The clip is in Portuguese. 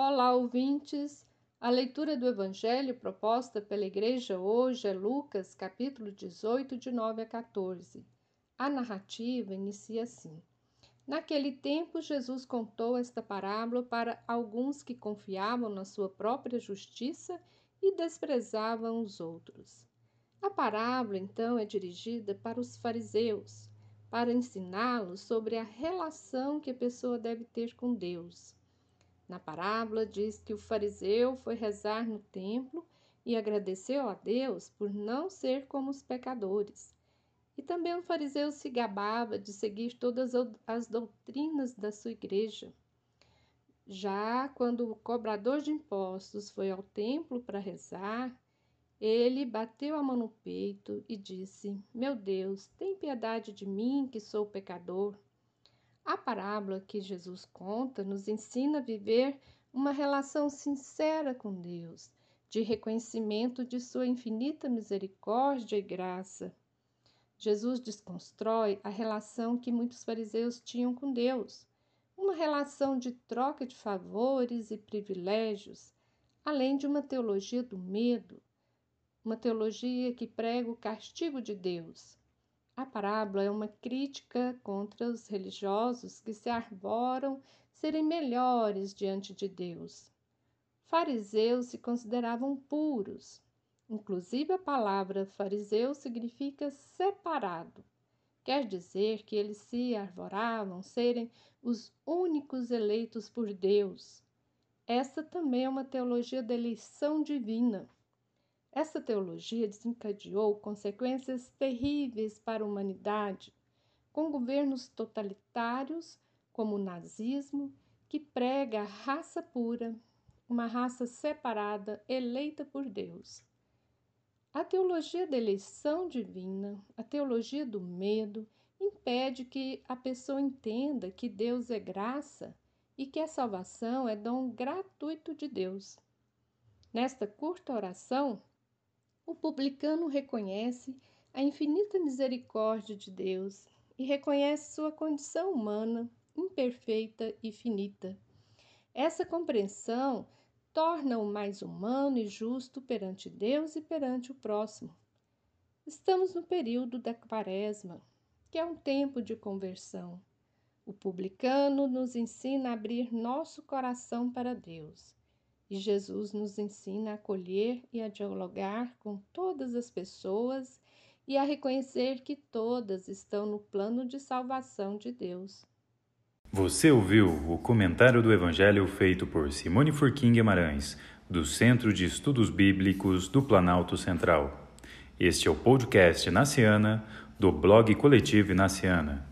Olá, ouvintes! A leitura do Evangelho proposta pela Igreja hoje é Lucas, capítulo 18, de 9 a 14. A narrativa inicia assim: Naquele tempo, Jesus contou esta parábola para alguns que confiavam na sua própria justiça e desprezavam os outros. A parábola, então, é dirigida para os fariseus, para ensiná-los sobre a relação que a pessoa deve ter com Deus. Na parábola diz que o fariseu foi rezar no templo e agradeceu a Deus por não ser como os pecadores. E também o fariseu se gabava de seguir todas as doutrinas da sua igreja. Já quando o cobrador de impostos foi ao templo para rezar, ele bateu a mão no peito e disse: Meu Deus, tem piedade de mim, que sou pecador. A parábola que Jesus conta nos ensina a viver uma relação sincera com Deus, de reconhecimento de sua infinita misericórdia e graça. Jesus desconstrói a relação que muitos fariseus tinham com Deus, uma relação de troca de favores e privilégios, além de uma teologia do medo, uma teologia que prega o castigo de Deus, a parábola é uma crítica contra os religiosos que se arvoram serem melhores diante de Deus. Fariseus se consideravam puros. Inclusive, a palavra fariseu significa separado. Quer dizer que eles se arvoravam serem os únicos eleitos por Deus. Essa também é uma teologia da eleição divina. Essa teologia desencadeou consequências terríveis para a humanidade, com governos totalitários, como o nazismo, que prega a raça pura, uma raça separada, eleita por Deus. A teologia da eleição divina, a teologia do medo, impede que a pessoa entenda que Deus é graça e que a salvação é dom gratuito de Deus. Nesta curta oração, o publicano reconhece a infinita misericórdia de Deus e reconhece sua condição humana, imperfeita e finita. Essa compreensão torna-o mais humano e justo perante Deus e perante o próximo. Estamos no período da Quaresma, que é um tempo de conversão. O publicano nos ensina a abrir nosso coração para Deus. E Jesus nos ensina a acolher e a dialogar com todas as pessoas e a reconhecer que todas estão no plano de salvação de Deus. Você ouviu o comentário do Evangelho feito por Simone Furquim Guimarães, do Centro de Estudos Bíblicos do Planalto Central. Este é o podcast Naciana, do blog Coletivo Naciana.